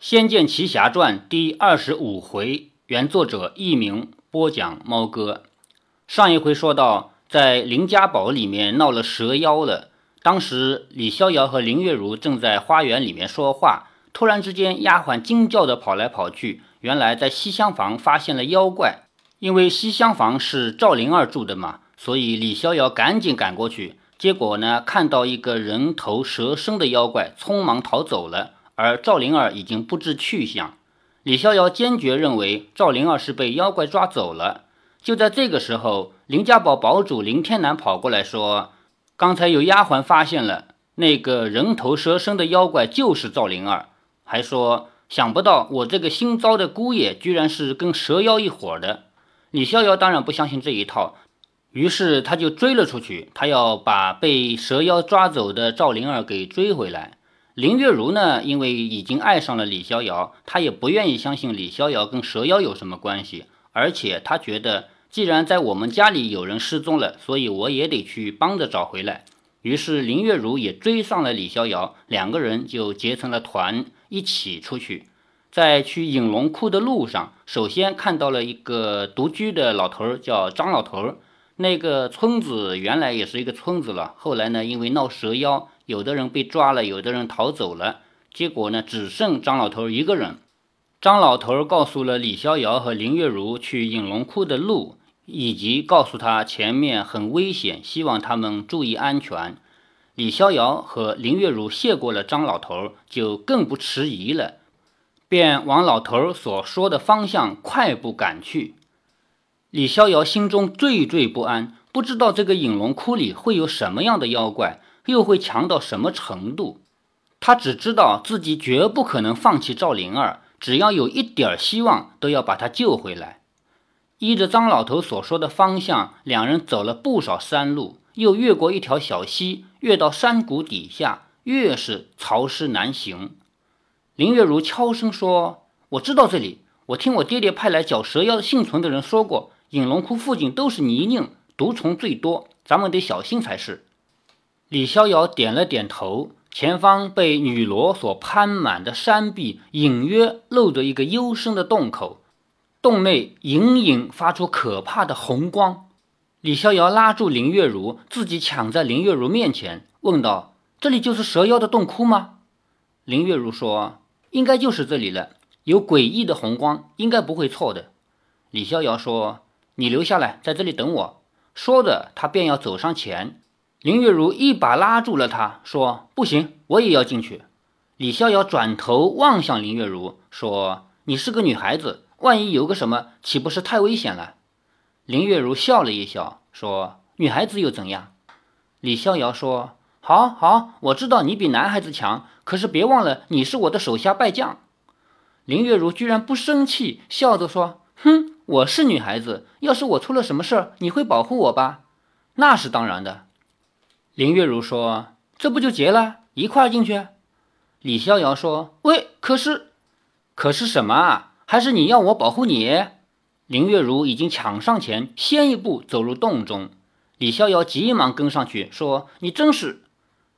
仙剑奇侠传》第二十五回，原作者佚名，播讲猫哥。上一回说到，在林家堡里面闹了蛇妖了。当时李逍遥和林月如正在花园里面说话，突然之间，丫鬟惊叫的跑来跑去。原来在西厢房发现了妖怪，因为西厢房是赵灵儿住的嘛，所以李逍遥赶紧赶过去。结果呢，看到一个人头蛇身的妖怪，匆忙逃走了。而赵灵儿已经不知去向，李逍遥坚决认为赵灵儿是被妖怪抓走了。就在这个时候，林家堡堡主林天南跑过来说：“刚才有丫鬟发现了那个人头蛇身的妖怪，就是赵灵儿。”还说：“想不到我这个新招的姑爷，居然是跟蛇妖一伙的。”李逍遥当然不相信这一套，于是他就追了出去，他要把被蛇妖抓走的赵灵儿给追回来。林月如呢，因为已经爱上了李逍遥，她也不愿意相信李逍遥跟蛇妖有什么关系，而且她觉得，既然在我们家里有人失踪了，所以我也得去帮着找回来。于是林月如也追上了李逍遥，两个人就结成了团，一起出去。在去影龙窟的路上，首先看到了一个独居的老头，叫张老头。那个村子原来也是一个村子了，后来呢，因为闹蛇妖。有的人被抓了，有的人逃走了，结果呢，只剩张老头一个人。张老头告诉了李逍遥和林月如去影龙窟的路，以及告诉他前面很危险，希望他们注意安全。李逍遥和林月如谢过了张老头，就更不迟疑了，便往老头所说的方向快步赶去。李逍遥心中惴惴不安，不知道这个隐龙窟里会有什么样的妖怪。又会强到什么程度？他只知道自己绝不可能放弃赵灵儿，只要有一点希望，都要把她救回来。依着张老头所说的方向，两人走了不少山路，又越过一条小溪，越到山谷底下，越是潮湿难行。林月如悄声说：“我知道这里，我听我爹爹派来剿蛇妖幸存的人说过，影龙窟附近都是泥泞，毒虫最多，咱们得小心才是。”李逍遥点了点头，前方被女罗所攀满的山壁隐约露着一个幽深的洞口，洞内隐隐发出可怕的红光。李逍遥拉住林月如，自己抢在林月如面前，问道：“这里就是蛇妖的洞窟吗？”林月如说：“应该就是这里了，有诡异的红光，应该不会错的。”李逍遥说：“你留下来，在这里等我。”说着，他便要走上前。林月如一把拉住了他，说：“不行，我也要进去。”李逍遥转头望向林月如，说：“你是个女孩子，万一有个什么，岂不是太危险了？”林月如笑了一笑，说：“女孩子又怎样？”李逍遥说：“好好，我知道你比男孩子强，可是别忘了，你是我的手下败将。”林月如居然不生气，笑着说：“哼，我是女孩子，要是我出了什么事儿，你会保护我吧？那是当然的。”林月如说：“这不就结了，一块进去。”李逍遥说：“喂，可是，可是什么啊？还是你要我保护你？”林月如已经抢上前，先一步走入洞中。李逍遥急忙跟上去，说：“你真是……”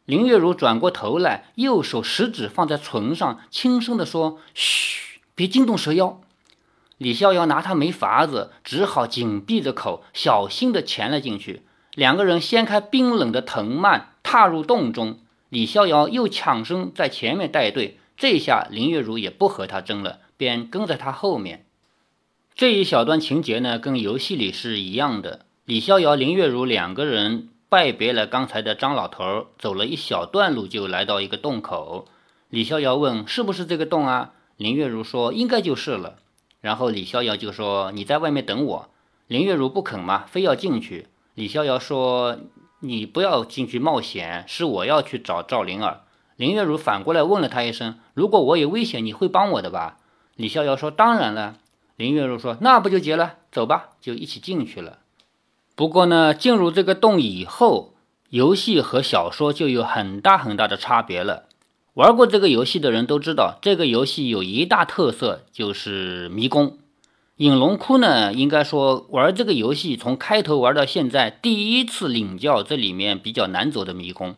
林月如转过头来，右手食指放在唇上，轻声地说：“嘘，别惊动蛇妖。”李逍遥拿他没法子，只好紧闭着口，小心地潜了进去。两个人掀开冰冷的藤蔓，踏入洞中。李逍遥又抢身在前面带队，这下林月如也不和他争了，便跟在他后面。这一小段情节呢，跟游戏里是一样的。李逍遥、林月如两个人拜别了刚才的张老头，走了一小段路，就来到一个洞口。李逍遥问：“是不是这个洞啊？”林月如说：“应该就是了。”然后李逍遥就说：“你在外面等我。”林月如不肯嘛，非要进去。李逍遥说：“你不要进去冒险，是我要去找赵灵儿。”林月如反过来问了他一声：“如果我有危险，你会帮我的吧？”李逍遥说：“当然了。”林月如说：“那不就结了？走吧，就一起进去了。”不过呢，进入这个洞以后，游戏和小说就有很大很大的差别了。玩过这个游戏的人都知道，这个游戏有一大特色就是迷宫。影龙窟呢，应该说玩这个游戏从开头玩到现在，第一次领教这里面比较难走的迷宫。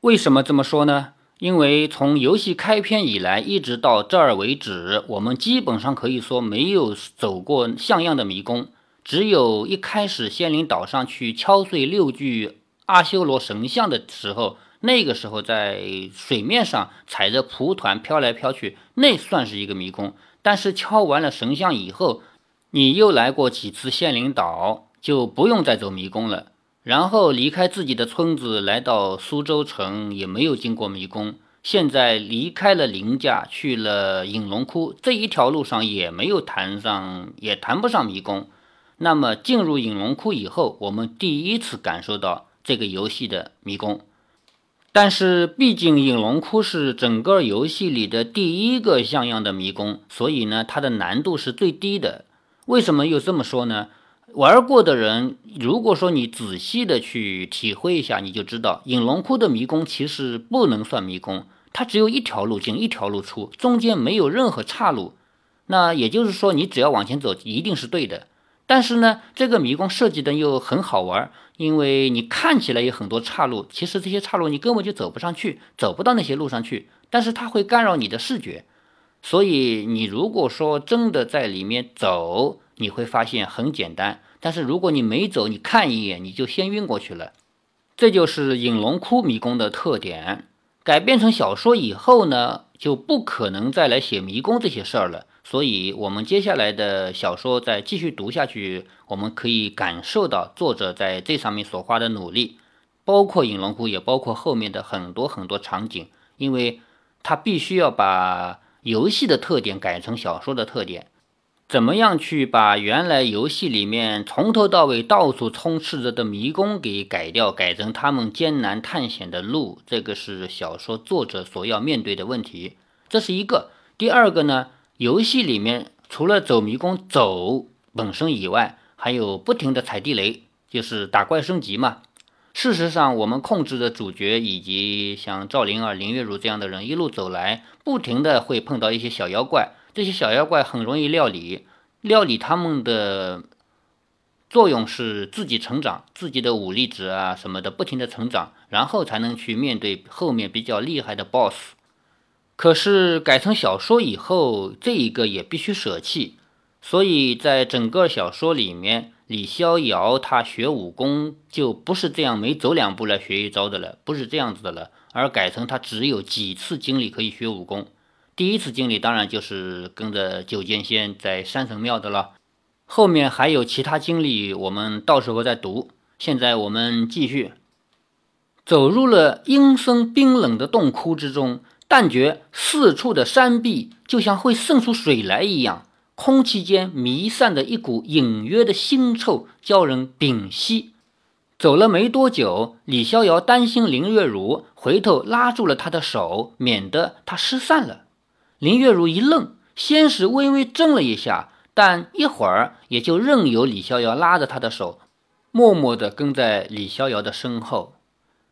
为什么这么说呢？因为从游戏开篇以来，一直到这儿为止，我们基本上可以说没有走过像样的迷宫，只有一开始仙灵岛上去敲碎六具阿修罗神像的时候，那个时候在水面上踩着蒲团飘来飘去，那算是一个迷宫。但是敲完了神像以后，你又来过几次仙灵岛，就不用再走迷宫了。然后离开自己的村子，来到苏州城，也没有经过迷宫。现在离开了林家，去了隐龙窟，这一条路上也没有谈上，也谈不上迷宫。那么进入隐龙窟以后，我们第一次感受到这个游戏的迷宫。但是毕竟隐龙窟是整个游戏里的第一个像样的迷宫，所以呢，它的难度是最低的。为什么又这么说呢？玩过的人，如果说你仔细的去体会一下，你就知道隐龙窟的迷宫其实不能算迷宫，它只有一条路进，一条路出，中间没有任何岔路。那也就是说，你只要往前走，一定是对的。但是呢，这个迷宫设计的又很好玩，因为你看起来有很多岔路，其实这些岔路你根本就走不上去，走不到那些路上去。但是它会干扰你的视觉，所以你如果说真的在里面走，你会发现很简单。但是如果你没走，你看一眼你就先晕过去了，这就是隐龙窟迷宫的特点。改编成小说以后呢，就不可能再来写迷宫这些事儿了。所以，我们接下来的小说再继续读下去，我们可以感受到作者在这上面所花的努力，包括隐龙窟，也包括后面的很多很多场景，因为他必须要把游戏的特点改成小说的特点。怎么样去把原来游戏里面从头到尾到处充斥着的迷宫给改掉，改成他们艰难探险的路？这个是小说作者所要面对的问题。这是一个。第二个呢，游戏里面除了走迷宫走本身以外，还有不停的踩地雷，就是打怪升级嘛。事实上，我们控制的主角以及像赵灵儿、林月如这样的人一路走来，不停的会碰到一些小妖怪。这些小妖怪很容易料理，料理他们的作用是自己成长，自己的武力值啊什么的不停的成长，然后才能去面对后面比较厉害的 BOSS。可是改成小说以后，这一个也必须舍弃，所以在整个小说里面，李逍遥他学武功就不是这样，没走两步来学一招的了，不是这样子的了，而改成他只有几次经历可以学武功。第一次经历当然就是跟着九剑仙在山神庙的了，后面还有其他经历，我们到时候再读。现在我们继续走入了阴森冰冷的洞窟之中，但觉四处的山壁就像会渗出水来一样，空气间弥散着一股隐约的腥臭，叫人屏息。走了没多久，李逍遥担心林月如，回头拉住了他的手，免得他失散了。林月如一愣，先是微微怔了一下，但一会儿也就任由李逍遥拉着她的手，默默地跟在李逍遥的身后。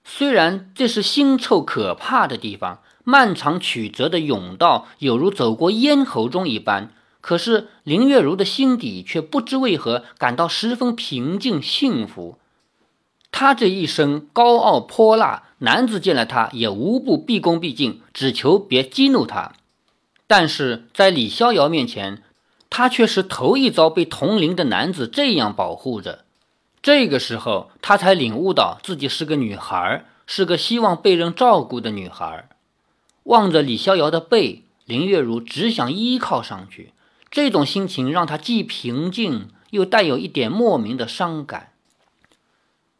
虽然这是腥臭可怕的地方，漫长曲折的甬道有如走过咽喉中一般，可是林月如的心底却不知为何感到十分平静幸福。他这一生高傲泼辣，男子见了他也无不毕恭毕敬，只求别激怒他。但是在李逍遥面前，他却是头一遭被同龄的男子这样保护着。这个时候，他才领悟到自己是个女孩，是个希望被人照顾的女孩。望着李逍遥的背，林月如只想依靠上去。这种心情让他既平静又带有一点莫名的伤感。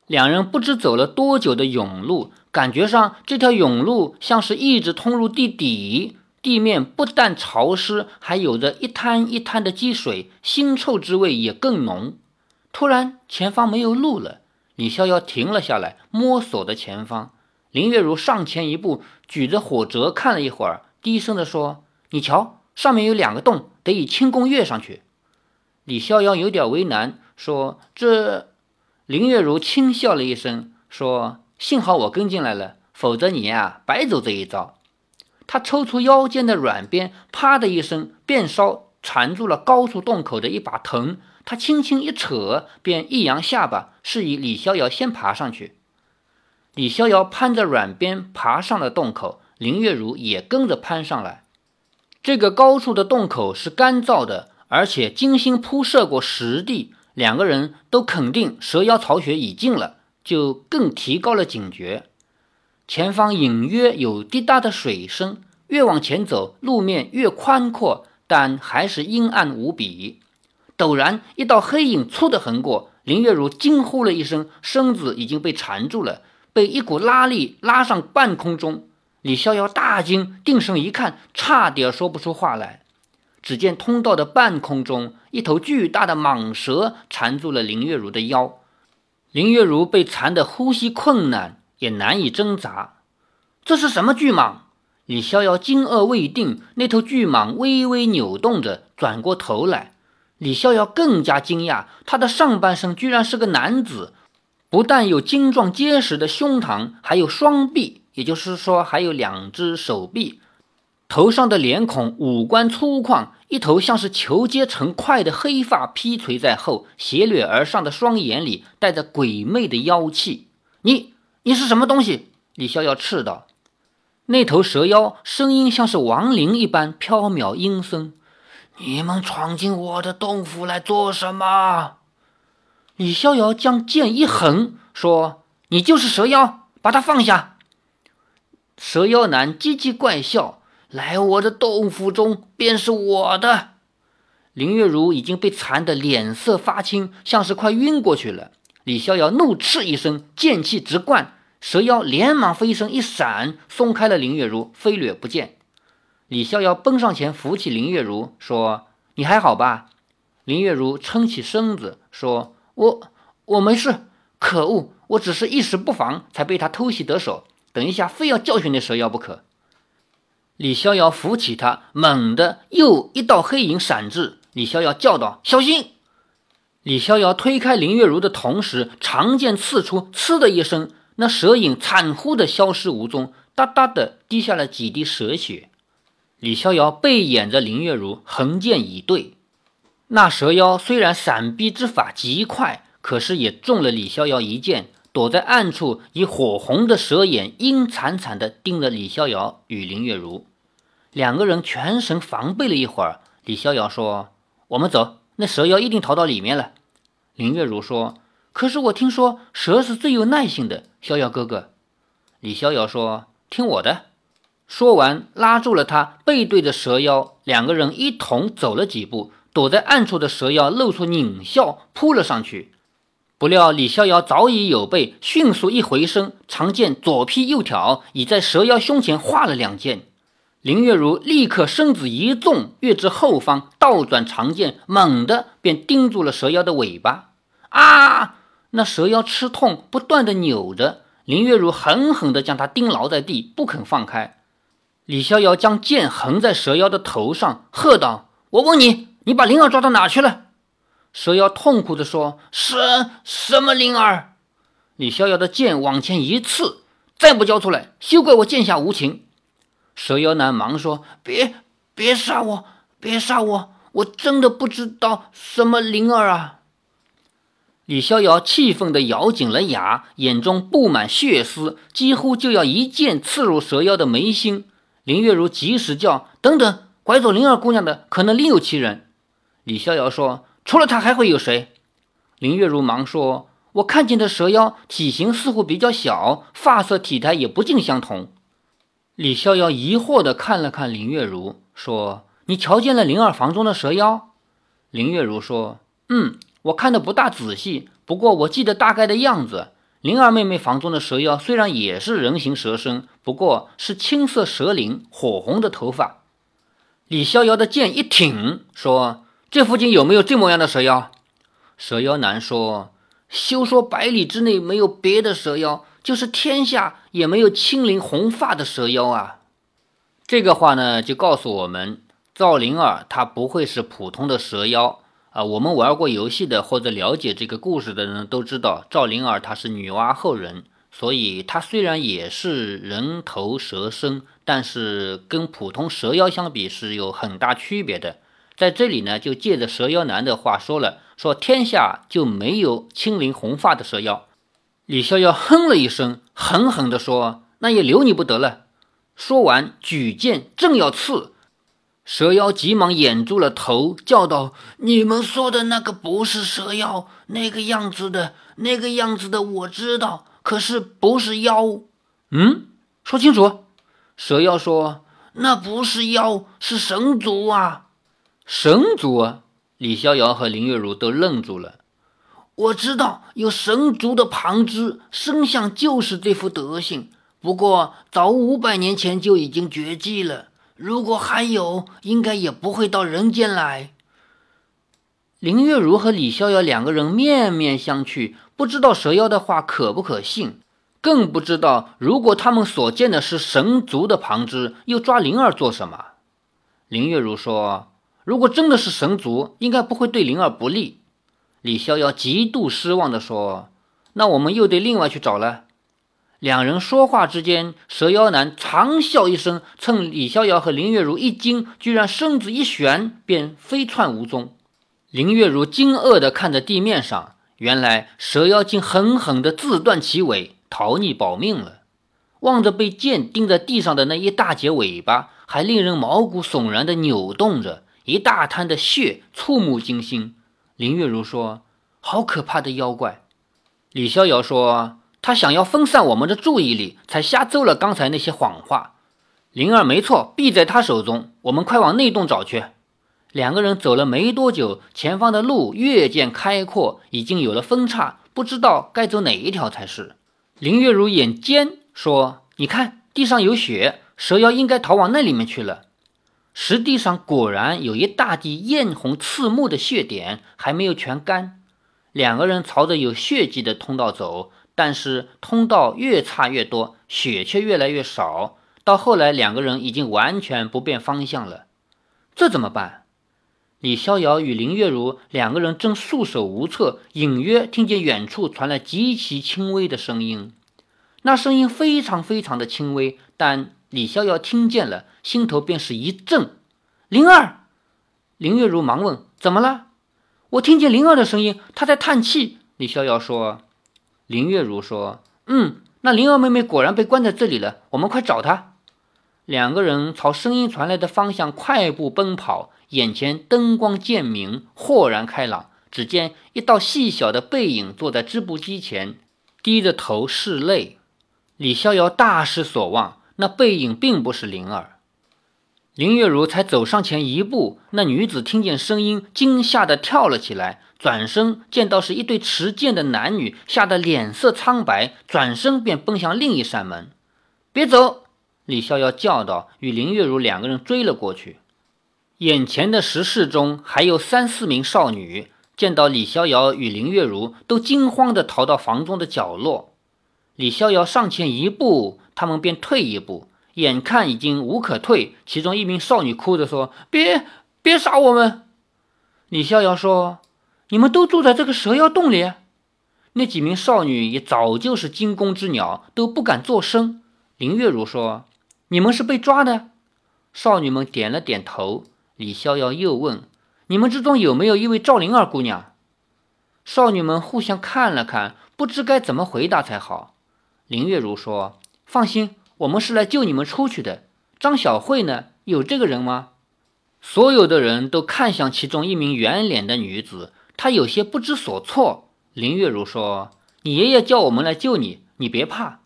两人不知走了多久的甬路，感觉上这条甬路像是一直通入地底。地面不但潮湿，还有着一滩一滩的积水，腥臭之味也更浓。突然，前方没有路了，李逍遥停了下来，摸索着前方。林月如上前一步，举着火折看了一会儿，低声地说：“你瞧，上面有两个洞，得以轻功跃上去。”李逍遥有点为难，说：“这……”林月如轻笑了一声，说：“幸好我跟进来了，否则你呀，白走这一遭。”他抽出腰间的软鞭，啪的一声，便烧缠住了高处洞口的一把藤。他轻轻一扯，便一扬下巴，示意李逍遥先爬上去。李逍遥攀着软鞭爬上了洞口，林月如也跟着攀上来。这个高处的洞口是干燥的，而且精心铺设过石地，两个人都肯定蛇妖巢穴已近了，就更提高了警觉。前方隐约有滴答的水声，越往前走，路面越宽阔，但还是阴暗无比。陡然，一道黑影粗的横过，林月如惊呼了一声，身子已经被缠住了。被一股拉力拉上半空中，李逍遥大惊，定神一看，差点说不出话来。只见通道的半空中，一头巨大的蟒蛇缠住了林月如的腰，林月如被缠得呼吸困难，也难以挣扎。这是什么巨蟒？李逍遥惊愕未定，那头巨蟒微微扭动着，转过头来。李逍遥更加惊讶，他的上半身居然是个男子。不但有精壮结实的胸膛，还有双臂，也就是说还有两只手臂。头上的脸孔五官粗犷，一头像是球结成块的黑发披垂在后，斜掠而上的双眼里带着鬼魅的妖气。你，你是什么东西？李逍遥斥道。那头蛇妖声音像是亡灵一般飘渺阴森。你们闯进我的洞府来做什么？李逍遥将剑一横，说：“你就是蛇妖，把他放下。”蛇妖男叽叽怪笑：“来我的洞府中，便是我的。”林月如已经被缠得脸色发青，像是快晕过去了。李逍遥怒斥一声，剑气直灌，蛇妖连忙飞身一闪，松开了林月如，飞掠不见。李逍遥奔上前扶起林月如，说：“你还好吧？”林月如撑起身子说。我我没事，可恶！我只是一时不防，才被他偷袭得手。等一下，非要教训那蛇妖不可。李逍遥扶起他，猛地又一道黑影闪至，李逍遥叫道：“小心！”李逍遥推开林月如的同时，长剑刺出，呲的一声，那蛇影惨呼的消失无踪，哒哒的滴下了几滴蛇血。李逍遥背掩着林月如，横剑以对。那蛇妖虽然闪避之法极快，可是也中了李逍遥一剑，躲在暗处，以火红的蛇眼阴惨惨地盯着李逍遥与林月如。两个人全神防备了一会儿。李逍遥说：“我们走，那蛇妖一定逃到里面了。”林月如说：“可是我听说蛇是最有耐性的，逍遥哥哥。”李逍遥说：“听我的。”说完，拉住了他，背对着蛇妖，两个人一同走了几步。躲在暗处的蛇妖露出狞笑，扑了上去。不料李逍遥早已有备，迅速一回身，长剑左劈右挑，已在蛇妖胸前划了两剑。林月如立刻身子一纵，跃至后方，倒转长剑，猛地便钉住了蛇妖的尾巴。啊！那蛇妖吃痛，不断的扭着。林月如狠狠地将他钉牢在地，不肯放开。李逍遥将剑横在蛇妖的头上，喝道：“我问你！”你把灵儿抓到哪去了？蛇妖痛苦地说：“什什么灵儿？”李逍遥的剑往前一刺，再不交出来，休怪我剑下无情。蛇妖男忙说：“别别杀我，别杀我！我真的不知道什么灵儿啊！”李逍遥气愤地咬紧了牙，眼中布满血丝，几乎就要一剑刺入蛇妖的眉心。林月如及时叫：“等等，拐走灵儿姑娘的可能另有其人。”李逍遥说：“除了他还会有谁？”林月如忙说：“我看见的蛇妖体型似乎比较小，发色体态也不尽相同。”李逍遥疑惑地看了看林月如，说：“你瞧见了灵儿房中的蛇妖？”林月如说：“嗯，我看的不大仔细，不过我记得大概的样子。灵儿妹妹房中的蛇妖虽然也是人形蛇身，不过是青色蛇鳞，火红的头发。”李逍遥的剑一挺，说。这附近有没有这模样的蛇妖？蛇妖男说：“休说百里之内没有别的蛇妖，就是天下也没有青鳞红发的蛇妖啊。”这个话呢，就告诉我们，赵灵儿她不会是普通的蛇妖啊。我们玩过游戏的或者了解这个故事的人都知道，赵灵儿她是女娲后人，所以她虽然也是人头蛇身，但是跟普通蛇妖相比是有很大区别的。在这里呢，就借着蛇妖男的话说了，说天下就没有青鳞红发的蛇妖。李逍遥哼了一声，狠狠地说：“那也留你不得了。”说完，举剑正要刺，蛇妖急忙掩住了头，叫道：“你们说的那个不是蛇妖，那个样子的，那个样子的我知道，可是不是妖。”嗯，说清楚。蛇妖说：“那不是妖，是神族啊！神族啊！”李逍遥和林月如都愣住了。我知道有神族的旁支，生相就是这副德行。不过，早五百年前就已经绝迹了。如果还有，应该也不会到人间来。林月如和李逍遥两个人面面相觑，不知道蛇妖的话可不可信，更不知道如果他们所见的是神族的旁支，又抓灵儿做什么。林月如说：“如果真的是神族，应该不会对灵儿不利。”李逍遥极度失望地说：“那我们又得另外去找了。”两人说话之间，蛇妖男长啸一声，趁李逍遥和林月如一惊，居然身子一旋，便飞窜无踪。林月如惊愕地看着地面上，原来蛇妖竟狠狠地自断其尾，逃匿保命了。望着被剑钉在地上的那一大截尾巴，还令人毛骨悚然地扭动着，一大滩的血，触目惊心。林月如说：“好可怕的妖怪。”李逍遥说。他想要分散我们的注意力，才瞎诌了刚才那些谎话。灵儿没错，币在他手中。我们快往内洞找去。两个人走了没多久，前方的路越见开阔，已经有了分叉，不知道该走哪一条才是。林月如眼尖说：“你看，地上有血，蛇妖应该逃往那里面去了。”石地上果然有一大滴艳红刺目的血点，还没有全干。两个人朝着有血迹的通道走。但是通道越差越多，血却越来越少。到后来，两个人已经完全不辨方向了。这怎么办？李逍遥与林月如两个人正束手无策，隐约听见远处传来极其轻微的声音。那声音非常非常的轻微，但李逍遥听见了，心头便是一震。灵儿，林月如忙问：“怎么了？”我听见灵儿的声音，她在叹气。李逍遥说。林月如说：“嗯，那灵儿妹妹果然被关在这里了，我们快找她。”两个人朝声音传来的方向快步奔跑，眼前灯光渐明，豁然开朗。只见一道细小的背影坐在织布机前，低着头拭泪。李逍遥大失所望，那背影并不是灵儿。林月如才走上前一步，那女子听见声音，惊吓地跳了起来。转身见到是一对持剑的男女，吓得脸色苍白，转身便奔向另一扇门。别走！李逍遥叫道，与林月如两个人追了过去。眼前的石室中还有三四名少女，见到李逍遥与林月如，都惊慌地逃到房中的角落。李逍遥上前一步，他们便退一步，眼看已经无可退。其中一名少女哭着说：“别别杀我们！”李逍遥说。你们都住在这个蛇妖洞里？那几名少女也早就是惊弓之鸟，都不敢作声。林月如说：“你们是被抓的？”少女们点了点头。李逍遥又问：“你们之中有没有一位赵灵儿姑娘？”少女们互相看了看，不知该怎么回答才好。林月如说：“放心，我们是来救你们出去的。张小慧呢？有这个人吗？”所有的人都看向其中一名圆脸的女子。她有些不知所措。林月如说：“你爷爷叫我们来救你，你别怕。”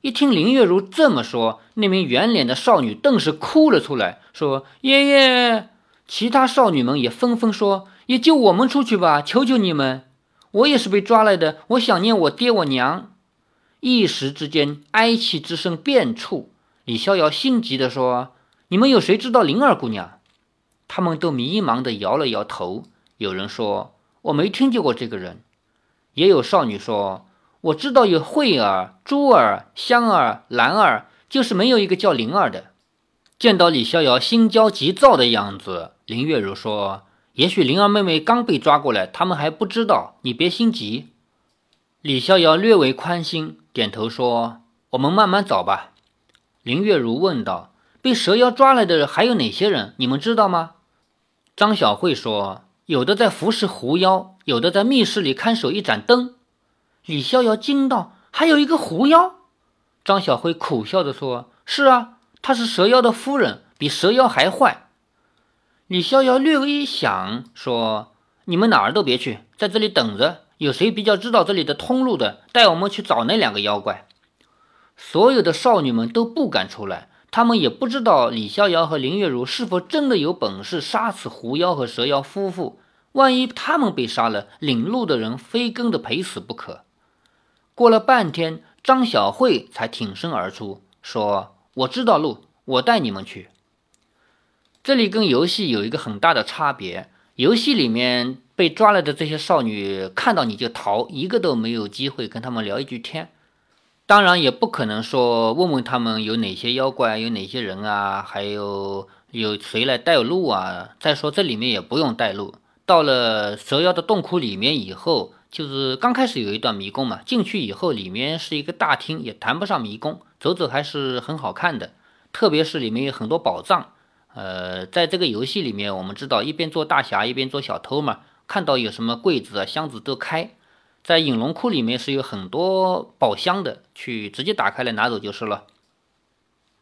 一听林月如这么说，那名圆脸的少女顿时哭了出来，说：“爷爷！”其他少女们也纷纷说：“也救我们出去吧，求求你们！我也是被抓来的，我想念我爹我娘。”一时之间，哀泣之声遍处。李逍遥心急地说：“你们有谁知道灵儿姑娘？”他们都迷茫地摇了摇头。有人说。我没听见过这个人，也有少女说我知道有慧儿、珠儿、香儿、兰儿，就是没有一个叫灵儿的。见到李逍遥心焦急躁的样子，林月如说：“也许灵儿妹妹刚被抓过来，他们还不知道，你别心急。”李逍遥略为宽心，点头说：“我们慢慢找吧。”林月如问道：“被蛇妖抓来的还有哪些人？你们知道吗？”张小慧说。有的在服侍狐妖，有的在密室里看守一盏灯。李逍遥惊道：“还有一个狐妖？”张小慧苦笑着说：“是啊，她是蛇妖的夫人，比蛇妖还坏。李逍遥略微一想，说：“你们哪儿都别去，在这里等着。有谁比较知道这里的通路的，带我们去找那两个妖怪。”所有的少女们都不敢出来，她们也不知道李逍遥和林月如是否真的有本事杀死狐妖和蛇妖夫妇。万一他们被杀了，领路的人非跟着赔死不可。过了半天，张小慧才挺身而出，说：“我知道路，我带你们去。”这里跟游戏有一个很大的差别。游戏里面被抓来的这些少女看到你就逃，一个都没有机会跟他们聊一句天。当然，也不可能说问问他们有哪些妖怪，有哪些人啊，还有有谁来带路啊。再说这里面也不用带路。到了蛇妖的洞窟里面以后。就是刚开始有一段迷宫嘛，进去以后里面是一个大厅，也谈不上迷宫，走走还是很好看的。特别是里面有很多宝藏。呃，在这个游戏里面，我们知道一边做大侠一边做小偷嘛，看到有什么柜子啊、箱子都开。在影龙库里面是有很多宝箱的，去直接打开来拿走就是了。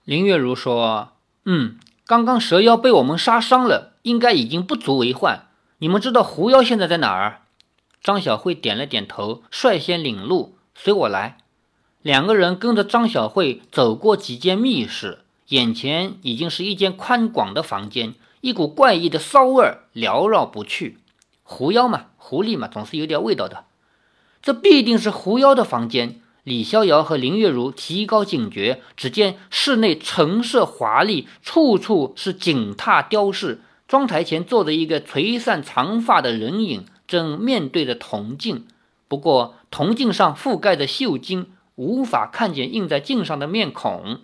林月如说：“嗯，刚刚蛇妖被我们杀伤了，应该已经不足为患。你们知道狐妖现在在哪儿？”张小慧点了点头，率先领路，随我来。两个人跟着张小慧走过几间密室，眼前已经是一间宽广的房间，一股怪异的骚味缭绕不去。狐妖嘛，狐狸嘛，总是有点味道的。这必定是狐妖的房间。李逍遥和林月如提高警觉，只见室内陈设华丽，处处是锦榻雕饰。妆台前坐着一个垂散长发的人影。正面对着铜镜，不过铜镜上覆盖着绣金，无法看见映在镜上的面孔。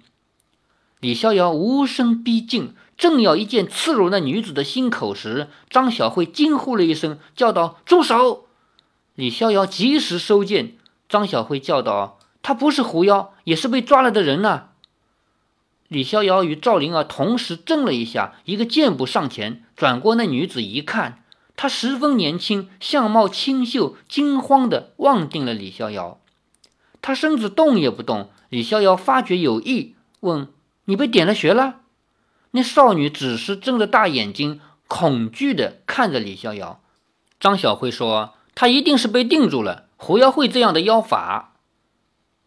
李逍遥无声逼近，正要一剑刺入那女子的心口时，张小慧惊呼了一声，叫道：“住手！”李逍遥及时收剑。张小慧叫道：“他不是狐妖，也是被抓来的人呐！”李逍遥与赵灵儿同时怔了一下，一个箭步上前，转过那女子一看。她十分年轻，相貌清秀，惊慌地望定了李逍遥。他身子动也不动。李逍遥发觉有异，问：“你被点了穴了？”那少女只是睁着大眼睛，恐惧地看着李逍遥。张小慧说：“她一定是被定住了。狐妖会这样的妖法。”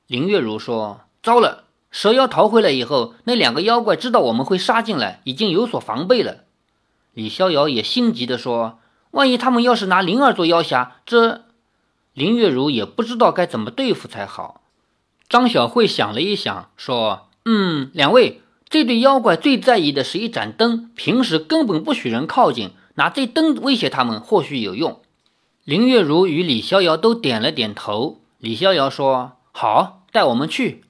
林月如说：“糟了，蛇妖逃回来以后，那两个妖怪知道我们会杀进来，已经有所防备了。”李逍遥也心急地说。万一他们要是拿灵儿做妖侠，这林月如也不知道该怎么对付才好。张小慧想了一想，说：“嗯，两位，这对妖怪最在意的是一盏灯，平时根本不许人靠近，拿这灯威胁他们，或许有用。”林月如与李逍遥都点了点头。李逍遥说：“好，带我们去。”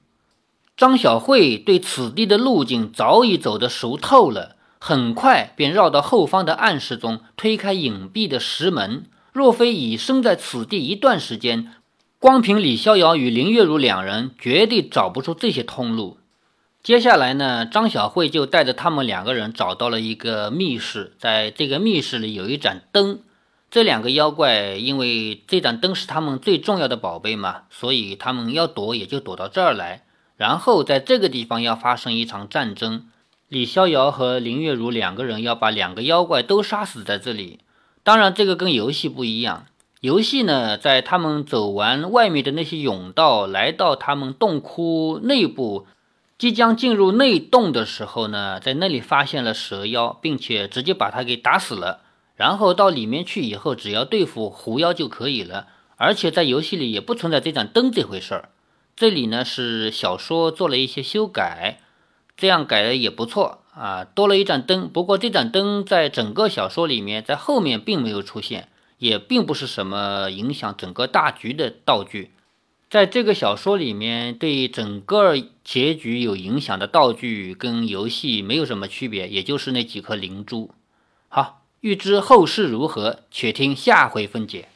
张小慧对此地的路径早已走得熟透了。很快便绕到后方的暗室中，推开隐蔽的石门。若非已生在此地一段时间，光凭李逍遥与林月如两人，绝对找不出这些通路。接下来呢，张小慧就带着他们两个人找到了一个密室，在这个密室里有一盏灯。这两个妖怪因为这盏灯是他们最重要的宝贝嘛，所以他们要躲也就躲到这儿来。然后在这个地方要发生一场战争。李逍遥和林月如两个人要把两个妖怪都杀死在这里。当然，这个跟游戏不一样。游戏呢，在他们走完外面的那些甬道，来到他们洞窟内部，即将进入内洞的时候呢，在那里发现了蛇妖，并且直接把他给打死了。然后到里面去以后，只要对付狐妖就可以了。而且在游戏里也不存在这盏灯这回事儿。这里呢是小说做了一些修改。这样改的也不错啊，多了一盏灯。不过这盏灯在整个小说里面，在后面并没有出现，也并不是什么影响整个大局的道具。在这个小说里面，对整个结局有影响的道具跟游戏没有什么区别，也就是那几颗灵珠。好，欲知后事如何，且听下回分解。